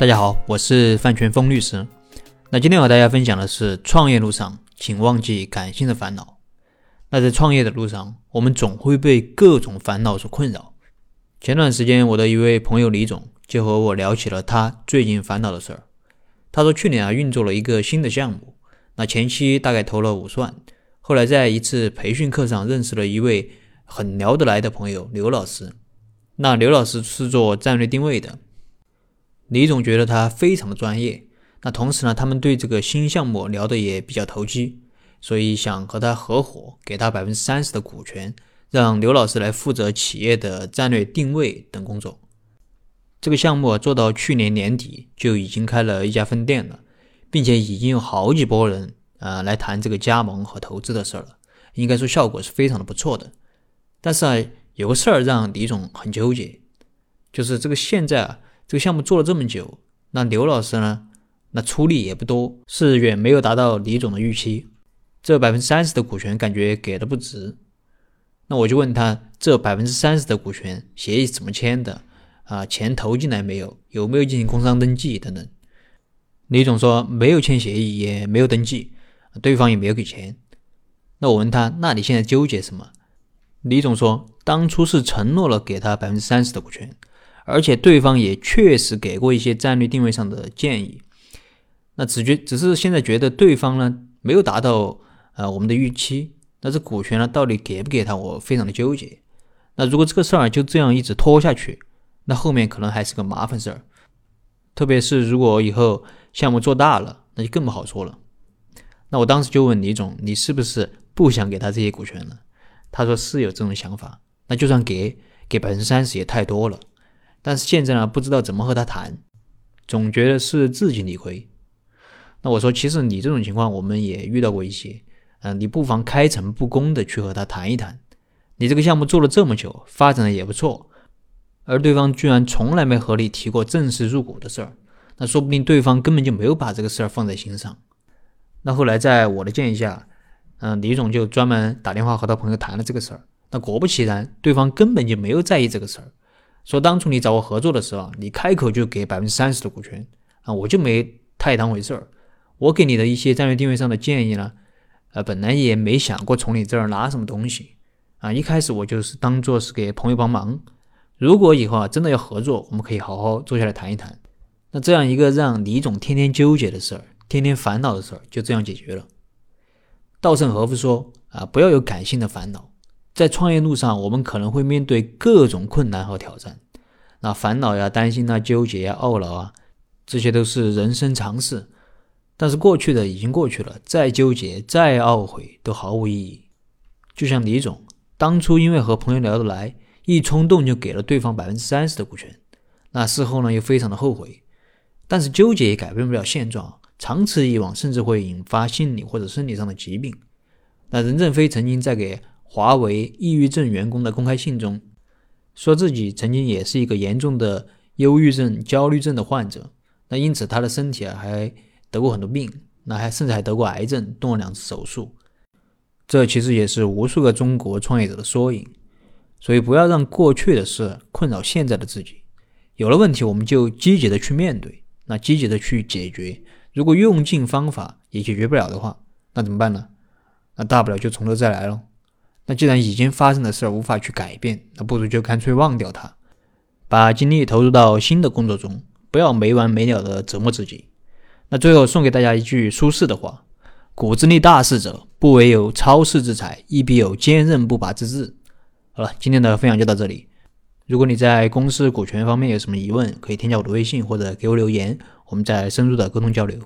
大家好，我是范全峰律师。那今天和大家分享的是创业路上，请忘记感性的烦恼。那在创业的路上，我们总会被各种烦恼所困扰。前段时间，我的一位朋友李总就和我聊起了他最近烦恼的事儿。他说，去年啊运作了一个新的项目，那前期大概投了五十万，后来在一次培训课上认识了一位很聊得来的朋友刘老师。那刘老师是做战略定位的。李总觉得他非常的专业，那同时呢，他们对这个新项目聊得也比较投机，所以想和他合伙，给他百分之三十的股权，让刘老师来负责企业的战略定位等工作。这个项目做到去年年底就已经开了一家分店了，并且已经有好几波人啊来谈这个加盟和投资的事儿了，应该说效果是非常的不错的。但是啊，有个事儿让李总很纠结，就是这个现在啊。这个项目做了这么久，那刘老师呢？那出力也不多，是远没有达到李总的预期。这百分之三十的股权感觉给的不值。那我就问他，这百分之三十的股权协议怎么签的？啊，钱投进来没有？有没有进行工商登记等等？李总说没有签协议，也没有登记，对方也没有给钱。那我问他，那你现在纠结什么？李总说，当初是承诺了给他百分之三十的股权。而且对方也确实给过一些战略定位上的建议，那只觉只是现在觉得对方呢没有达到呃我们的预期，那这股权呢到底给不给他，我非常的纠结。那如果这个事儿就这样一直拖下去，那后面可能还是个麻烦事儿，特别是如果以后项目做大了，那就更不好说了。那我当时就问李总，你是不是不想给他这些股权了？他说是有这种想法，那就算给给百分之三十也太多了。但是现在呢，不知道怎么和他谈，总觉得是自己理亏。那我说，其实你这种情况我们也遇到过一些，嗯，你不妨开诚布公的去和他谈一谈。你这个项目做了这么久，发展的也不错，而对方居然从来没和你提过正式入股的事儿，那说不定对方根本就没有把这个事儿放在心上。那后来在我的建议下，嗯，李总就专门打电话和他朋友谈了这个事儿。那果不其然，对方根本就没有在意这个事儿。说当初你找我合作的时候，你开口就给百分之三十的股权啊，我就没太当回事儿。我给你的一些战略定位上的建议呢，呃，本来也没想过从你这儿拿什么东西啊。一开始我就是当做是给朋友帮忙。如果以后啊真的要合作，我们可以好好坐下来谈一谈。那这样一个让李总天天纠结的事儿，天天烦恼的事儿，就这样解决了。稻盛和夫说啊，不要有感性的烦恼。在创业路上，我们可能会面对各种困难和挑战，那烦恼呀、担心啊、纠结呀、懊恼啊，这些都是人生常事。但是过去的已经过去了，再纠结、再懊悔都毫无意义。就像李总当初因为和朋友聊得来，一冲动就给了对方百分之三十的股权，那事后呢又非常的后悔。但是纠结也改变不了现状，长此以往，甚至会引发心理或者生理上的疾病。那任正非曾经在给。华为抑郁症员工的公开信中，说自己曾经也是一个严重的忧郁症、焦虑症的患者，那因此他的身体啊还得过很多病，那还甚至还得过癌症，动了两次手术。这其实也是无数个中国创业者的缩影。所以不要让过去的事困扰现在的自己。有了问题，我们就积极的去面对，那积极的去解决。如果用尽方法也解决不了的话，那怎么办呢？那大不了就从头再来喽。那既然已经发生的事儿无法去改变，那不如就干脆忘掉它，把精力投入到新的工作中，不要没完没了的折磨自己。那最后送给大家一句苏轼的话：“古之立大事者，不惟有超世之才，亦必有坚韧不拔之志。”好了，今天的分享就到这里。如果你在公司股权方面有什么疑问，可以添加我的微信或者给我留言，我们再深入的沟通交流。